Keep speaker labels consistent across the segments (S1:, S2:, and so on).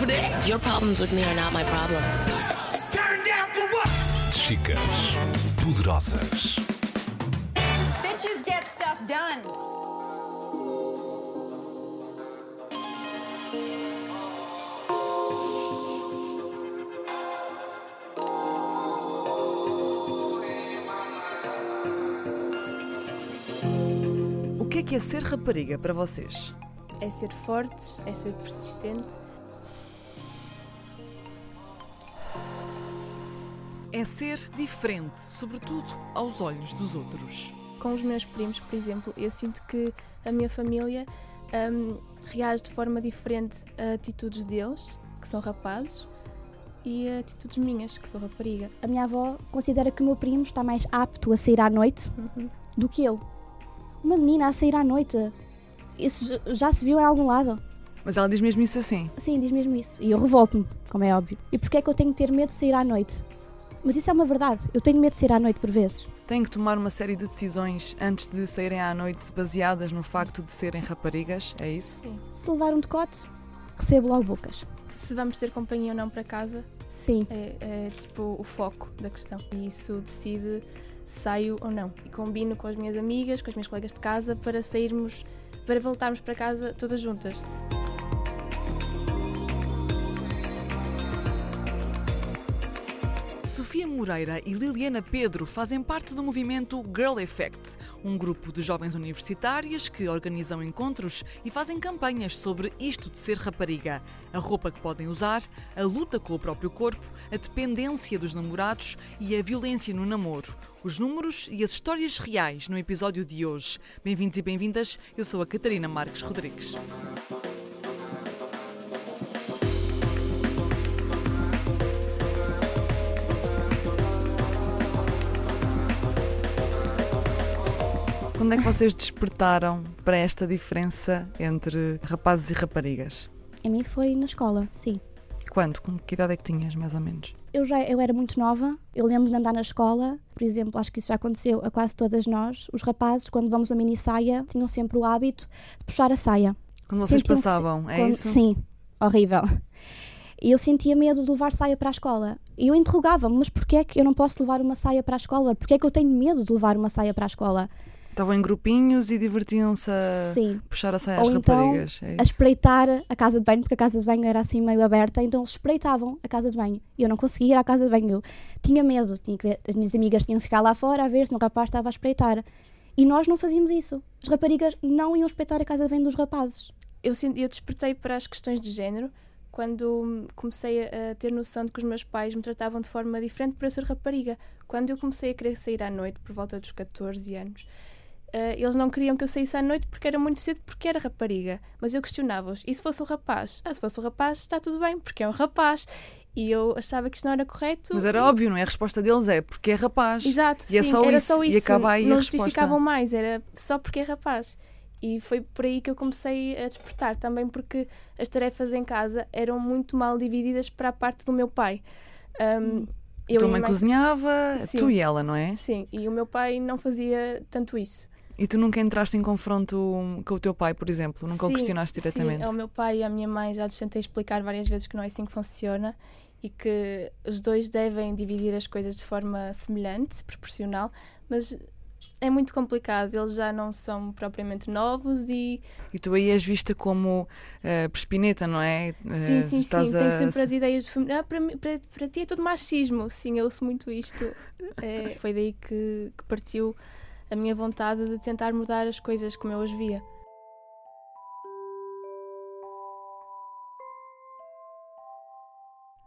S1: happening? Your problems with me are not my problems.
S2: Turn down for what?
S3: Chicas poderosas.
S4: Bitches get stuff done.
S5: O que é que é ser rapariga para vocês?
S6: É ser forte, é ser persistente.
S5: É ser diferente, sobretudo aos olhos dos outros.
S6: Com os meus primos, por exemplo, eu sinto que a minha família hum, reage de forma diferente a atitudes deles, que são rapazes, e a atitudes minhas, que sou rapariga.
S7: A minha avó considera que o meu primo está mais apto a sair à noite do que eu. Uma menina a sair à noite. Isso já se viu em algum lado?
S5: Mas ela diz mesmo isso assim.
S7: Sim, diz mesmo isso. E eu revolto-me, como é óbvio. E porquê é que eu tenho que ter medo de sair à noite? Mas isso é uma verdade. Eu tenho medo de sair à noite por vezes.
S5: Têm que tomar uma série de decisões antes de saírem à noite baseadas no facto de serem raparigas, é isso?
S6: Sim.
S7: Se levar um decote, recebo logo bocas.
S6: Se vamos ter companhia ou não para casa,
S7: Sim.
S6: é, é, tipo o foco da questão. E isso decide se saio ou não. E combino com as minhas amigas, com as minhas colegas de casa, para sairmos, para voltarmos para casa todas juntas.
S5: Sofia Moreira e Liliana Pedro fazem parte do movimento Girl Effect, um grupo de jovens universitárias que organizam encontros e fazem campanhas sobre isto de ser rapariga, a roupa que podem usar, a luta com o próprio corpo, a dependência dos namorados e a violência no namoro. Os números e as histórias reais no episódio de hoje. Bem-vindos e bem-vindas, eu sou a Catarina Marques Rodrigues. Quando é que vocês despertaram para esta diferença entre rapazes e raparigas?
S7: A mim foi na escola, sim.
S5: Quando? Com que idade é que tinhas, mais ou menos?
S7: Eu já eu era muito nova, eu lembro de andar na escola, por exemplo, acho que isso já aconteceu a quase todas nós. Os rapazes, quando vamos a mini saia, tinham sempre o hábito de puxar a saia.
S5: Quando vocês passavam, é
S7: quando-
S5: isso?
S7: Sim, horrível. E eu sentia medo de levar saia para a escola. E eu interrogava-me, mas porquê é que eu não posso levar uma saia para a escola? Porquê é que eu tenho medo de levar uma saia para a escola?
S5: Estavam em grupinhos e divertiam-se a
S7: Sim.
S5: puxar a saia às
S7: Ou então
S5: raparigas. é
S7: a espreitar a casa de banho, porque a casa de banho era assim meio aberta, então eles espreitavam a casa de banho. E eu não conseguia ir à casa de banho. Eu tinha medo, tinha que, as minhas amigas tinham que ficar lá fora a ver se o rapaz estava a espreitar. E nós não fazíamos isso. As raparigas não iam espreitar a casa de banho dos rapazes.
S6: Eu, eu despertei para as questões de género quando comecei a, a ter noção de que os meus pais me tratavam de forma diferente para eu ser rapariga. Quando eu comecei a querer sair à noite, por volta dos 14 anos, eh, eles não queriam que eu saísse à noite porque era muito cedo, porque era rapariga. Mas eu questionava-os. E se fosse um rapaz? Ah, se fosse um rapaz, está tudo bem, porque é um rapaz. E eu achava que isto não era correto.
S5: Mas era
S6: e-
S5: óbvio, não é? A resposta deles é porque é rapaz.
S6: Exato,
S5: E é
S6: sim,
S5: só
S6: era
S5: isso,
S6: só
S5: e
S6: isso.
S5: acaba aí a
S6: não
S5: resposta.
S6: justificavam mais, era só porque é rapaz. E foi por aí que eu comecei a despertar, também porque as tarefas em casa eram muito mal divididas para a parte do meu pai. Um, eu
S5: Tua
S6: e a
S5: mãe cozinhava,
S6: Sim.
S5: tu e ela, não é?
S6: Sim, e o meu pai não fazia tanto isso.
S5: E tu nunca entraste em confronto com o teu pai, por exemplo? Nunca o
S6: Sim,
S5: questionaste diretamente?
S6: Sim, ao meu pai e à minha mãe já lhes tentei explicar várias vezes que não é assim que funciona e que os dois devem dividir as coisas de forma semelhante, proporcional, mas é muito complicado, eles já não são propriamente novos e
S5: E tu aí és vista como eh, perspineta, não é?
S6: sim,
S5: Eh,
S6: sim, sim,
S5: estás
S6: tenho
S5: a-
S6: sempre as ideias de femi- ah, para, para, para ti é tudo machismo, sim, eu ouço muito isto. É, foi daí que, que partiu a minha vontade de tentar mudar as coisas como eu as via.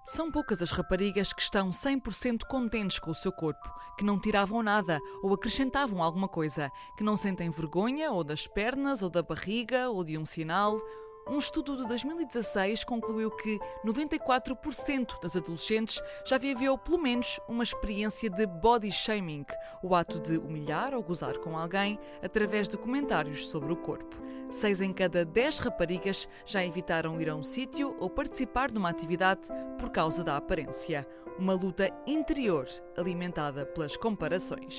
S5: São poucas as raparigas que estão 100% contentes com o seu corpo, que não tiravam nada ou acrescentavam alguma coisa, que não sentem vergonha ou das pernas ou da barriga ou de um sinal. Um estudo de 2016 concluiu que 94% das adolescentes já viveu pelo menos uma experiência de body shaming, o ato de humilhar ou gozar com alguém através de comentários sobre o corpo. Seis em cada dez raparigas já evitaram ir a um sítio ou participar de uma atividade por causa da aparência. Uma luta interior alimentada pelas comparações.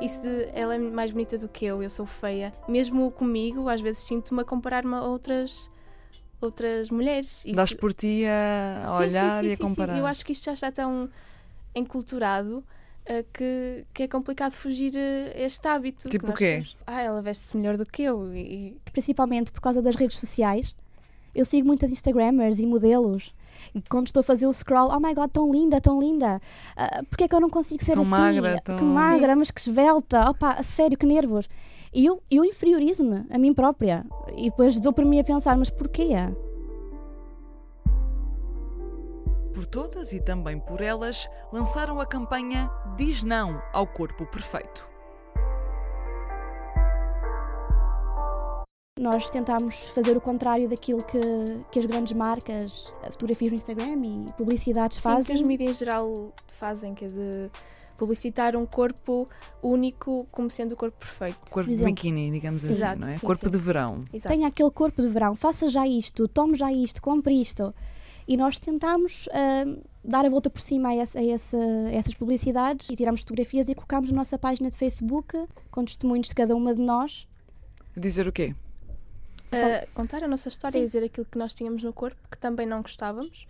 S6: Isso de ela é mais bonita do que eu, eu sou feia. Mesmo comigo, às vezes sinto-me a comparar-me a outras, outras mulheres. Isso...
S5: Dás por ti a, a
S6: Sim,
S5: olhar
S6: sim,
S5: e a comparar.
S6: sim. Eu acho que isto já está tão enculturado eh, que, que é complicado fugir eh, a este hábito.
S5: Tipo
S6: que
S5: o quê?
S6: temos. Ah, ela veste-se melhor do que eu. E, e-
S7: Principalmente por causa das redes sociais. Eu sigo muitas Instagrammers e modelos. E quando estou a fazer o scroll, oh my god, tão linda, tão linda. Uh, Porquê é que eu não consigo ser
S5: Tão
S7: assim?
S5: magra, tão-
S7: Que magra, mas que esbelta. Opa, a sério, que nervos. E eu, eu inferiorizo-me a mim própria. E depois dou por mim a pensar, mas porquê?
S5: Por todas e também por elas, lançaram a campanha Diz Não ao Corpo Perfeito.
S7: Nós tentámos fazer o contrário daquilo que, que as grandes marcas, fotografias no Instagram e publicidades
S6: sim,
S7: fazem.
S6: que os mídias em geral fazem, que é de publicitar um corpo único como sendo o corpo perfeito.
S5: Corpo de biquíni, digamos
S7: Sim.
S5: assim,
S6: Exato,
S5: não é?
S6: sim,
S5: Corpo
S6: sim.
S5: de verão.
S6: Exato.
S7: tenha aquele corpo de verão, faça já isto, tome já isto, compre isto. E nós tentámos ah, dar a volta por cima a, essa- a essa- a essas publicidades e tirámos fotografias e colocámos na nossa página de Facebook com testemunhos de cada uma de nós.
S5: Dizer o quê?
S6: Uh, contar a nossa história
S7: Sim.
S6: e dizer aquilo que nós tínhamos no corpo, que também não gostávamos,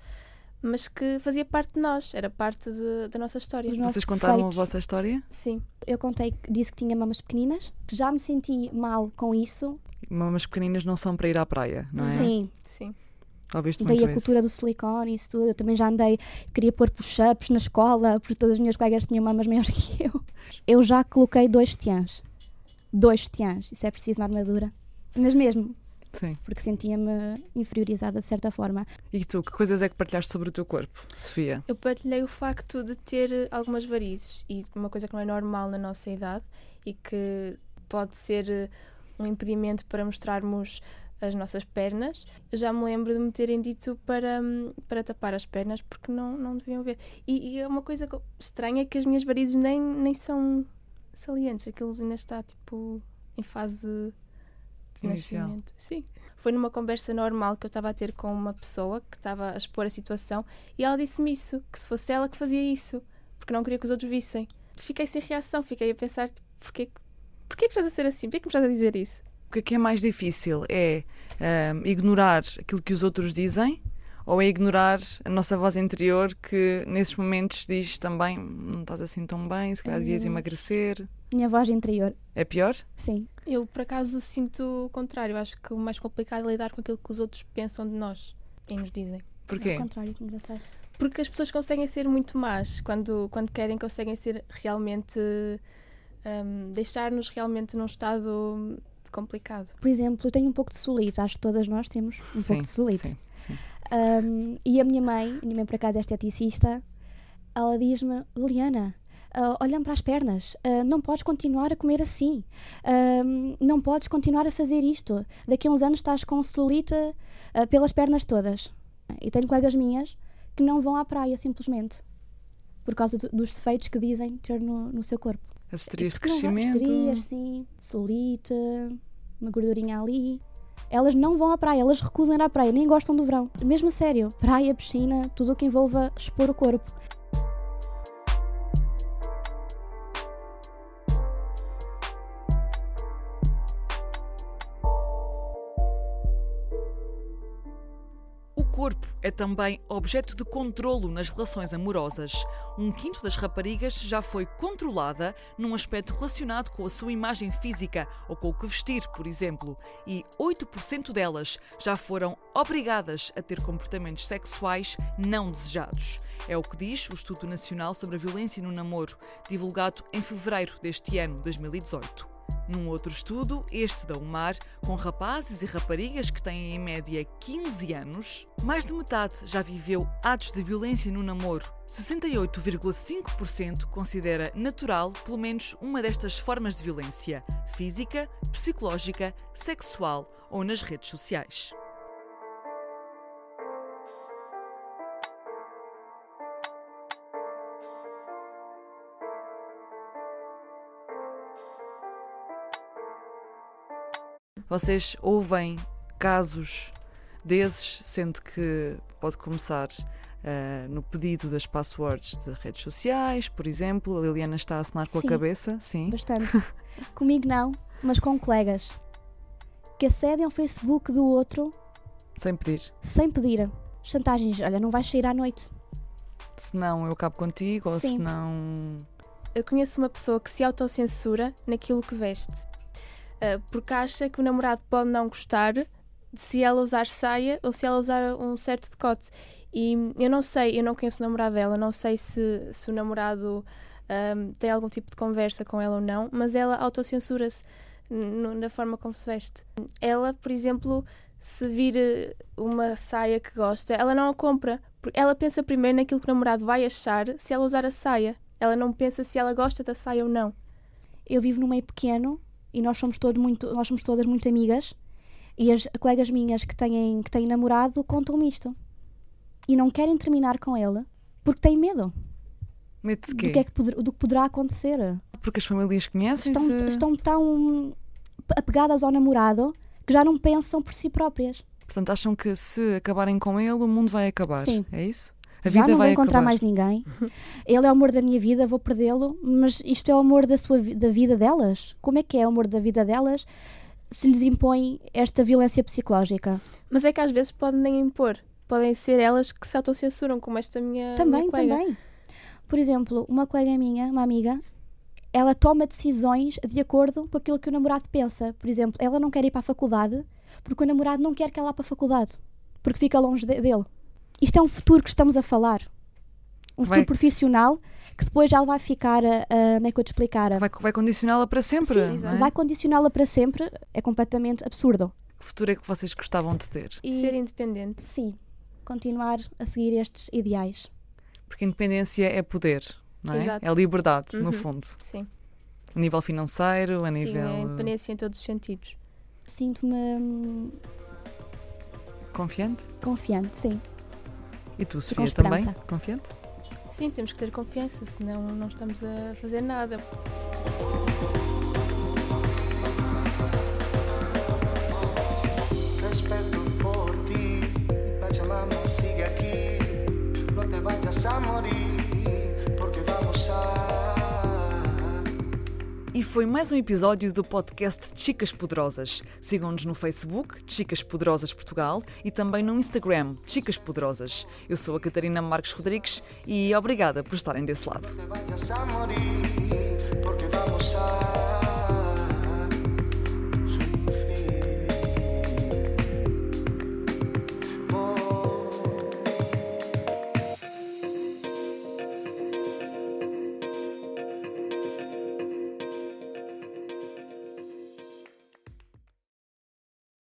S6: mas que fazia parte de nós, era parte de- da nossa história.
S7: Os
S5: Vocês contaram
S7: defeitos.
S5: a vossa história?
S6: Sim.
S7: Eu contei, que- disse que tinha mamas pequeninas, que já me senti mal com isso.
S5: Mamas pequeninas não são para ir à praia, não é?
S7: Sim,
S6: Sim.
S5: Ouviste muito
S7: daí a
S5: isso.
S7: cultura do silicone e isso tudo. Eu também já andei, queria pôr push-ups na escola, porque todas as minhas colegas tinham mamas maiores que eu. Eu já coloquei dois tiãs. Dois tiãs. Isso é preciso uma armadura. Mas mesmo,
S5: Sim.
S7: porque sentia-me inferiorizada de certa forma.
S5: E tu, que coisas é que partilhaste sobre o teu corpo, Sofia?
S6: Eu partilhei o facto de ter eh, algumas varizes e uma coisa que não é normal na nossa idade e que pode ser eh, um impedimento para mostrarmos as nossas pernas. Eu já me lembro de me terem dito para, hum, para tapar as pernas porque não, não deviam ver. E, e é uma coisa co- estranha que as minhas varizes nem, nem são salientes, aquilo ainda está tipo em fase de
S5: Inicial.
S6: nascimento. Sim. Foi numa conversa normal que eu estava a ter com uma pessoa que estava a expor a situação e ela disse-me isso, que se fosse ela que fazia isso, porque não queria que os outros vissem. Fiquei sem reação, fiquei a pensar, tipo, porquê, que- porquê que estás a ser assim? Porquê que me estás a dizer isso?
S5: O que é é mais difícil? É ahm, ignorar aquilo que os outros dizem ou é ignorar a nossa voz interior que nesses momentos diz também não estás assim tão bem, se calhar devias
S7: Hum.
S5: emagrecer?
S7: Minha voz interior,
S5: É pior?
S7: sim.
S6: Eu, por acaso, sinto o contrário. Acho que o mais complicado é lidar com aquilo que os outros pensam de nós e nos dizem.
S5: Porquê?
S7: Ao contrário, que engraçado.
S6: Porque as pessoas conseguem ser muito más quando, quando querem, conseguem ser realmente. hum, deixar-nos realmente num estado complicado.
S7: Por exemplo, eu tenho um pouco de solite, acho que todas nós temos um
S5: sim,
S7: pouco de solite.
S5: sim, sim.
S7: Um, e a minha mãe, a minha mãe por acaso é esteticista, ela diz-me, Liliana, ah, olhando para as pernas, ah, não podes continuar a comer assim, Ahm, não podes continuar a fazer isto. Daqui a uns anos estás com celulite ah, pelas pernas todas. E tenho colegas minhas que não vão à praia simplesmente por causa do- dos defeitos que dizem ter no, no seu corpo.
S5: As estrias de crescimento.
S7: Estrias, sim, celulite, uma gordurinha ali. Elas não vão à praia, elas recusam ir à praia, nem gostam do verão. Mesmo a sério, praia, piscina, tudo o que envolva expor o corpo.
S5: É também objeto de controlo nas relações amorosas. Um quinto das raparigas já foi controlada num aspecto relacionado com a sua imagem física ou com o que vestir, por exemplo, e 8% delas já foram obrigadas a ter comportamentos sexuais não desejados. É o que diz o Estudo Nacional sobre a Violência no Namoro, divulgado em fevereiro deste ano, 2018. Num outro estudo, este da UMAR, com rapazes e raparigas que têm em média 15 anos, mais de metade já viveu atos de violência no namoro. 68,5% considera natural pelo menos uma destas formas de violência: física, psicológica, sexual ou nas redes sociais. Vocês ouvem casos desses, sendo que pode começar ah, no pedido das passwords de redes sociais, por exemplo. A Liliana está a assinar com a cabeça, sim.
S7: Bastante. Comigo não, mas com colegas que acedem ao Facebook do outro
S5: Sem pedir.
S7: sem pedir. Chantagens, olha, não vais sair à noite.
S5: Se não, eu acabo contigo, ou
S7: Sim.
S5: se não.
S6: Eu conheço uma pessoa que se autocensura naquilo que veste, porque acha que o namorado pode não gostar se ela usar saia ou se ela usar um certo decote. E eu não sei, eu não conheço o namorado dela, não sei se, se o namorado ahm, tem algum tipo de conversa com ela ou não, mas ela autocensura-se na forma como se veste. Ela, por exemplo, se vir eh, uma saia que gosta, ela não a compra. Ela pensa primeiro naquilo que o namorado vai achar se ela usar a saia. Ela não pensa se ela gosta da saia ou não.
S7: Eu vivo num meio pequeno e nós somos, todo muito, nós somos todas muito amigas e as colegas minhas que têm, que têm namorado contam-me isto. E não querem terminar com ele porque têm medo
S5: Medo de
S7: do
S5: quê?
S7: que, é que poder- do que poderá acontecer.
S5: Porque as famílias conhecem-se.
S7: Estão, estão tão apegadas ao namorado que já não pensam por si próprias.
S5: Portanto, acham que se acabarem com ele, o mundo vai acabar.
S7: Sim.
S5: É isso? A
S7: já
S5: vida
S7: não vou encontrar
S5: acabar.
S7: mais ninguém. Ele é o amor da minha vida, vou perdê-lo, mas isto é o amor da, sua, da vida delas? Como é que é o amor da vida delas se lhes impõe esta violência psicológica?
S6: Mas é que às vezes podem nem impor. Podem ser elas que se autocensuram, como esta minha,
S7: também,
S6: minha colega.
S7: também. Por exemplo, uma colega minha, uma amiga, ela toma decisões de acordo com aquilo que o namorado pensa. Por exemplo, ela não quer ir para a faculdade porque o namorado não quer que ela vá para a faculdade, porque fica longe de- dele. Isto é um futuro que estamos a falar. Um
S5: Vai-
S7: futuro profissional que depois já vai ficar, a, a, como é que eu te explicar?
S5: Vai, vai condicioná-la para sempre.
S7: Sim,
S5: não é?
S7: vai condicioná-la para sempre, é completamente absurdo.
S5: Que futuro é que vocês gostavam de ter?
S7: E
S6: Ser independente.
S7: sim, continuar a seguir estes ideais.
S5: Porque independência é poder, não é?
S6: Exato.
S5: É liberdade, no
S6: Uhum.
S5: fundo.
S6: Sim.
S5: A nível financeiro, a
S6: Sim,
S5: nível
S6: a independência em todos os sentidos.
S7: Sinto-me
S5: confiante.
S7: confiante, sim.
S5: E tu, Sofia, também? Confiante?
S6: Sim, temos que ter confiança, senão não estamos a fazer nada.
S5: Foi mais um episódio do podcast Chicas Poderosas. Sigam-nos no Facebook, Chicas Poderosas Portugal, e também no Instagram, Chicas Poderosas. Eu sou a Catarina Marques Rodrigues e obrigada por estarem desse lado.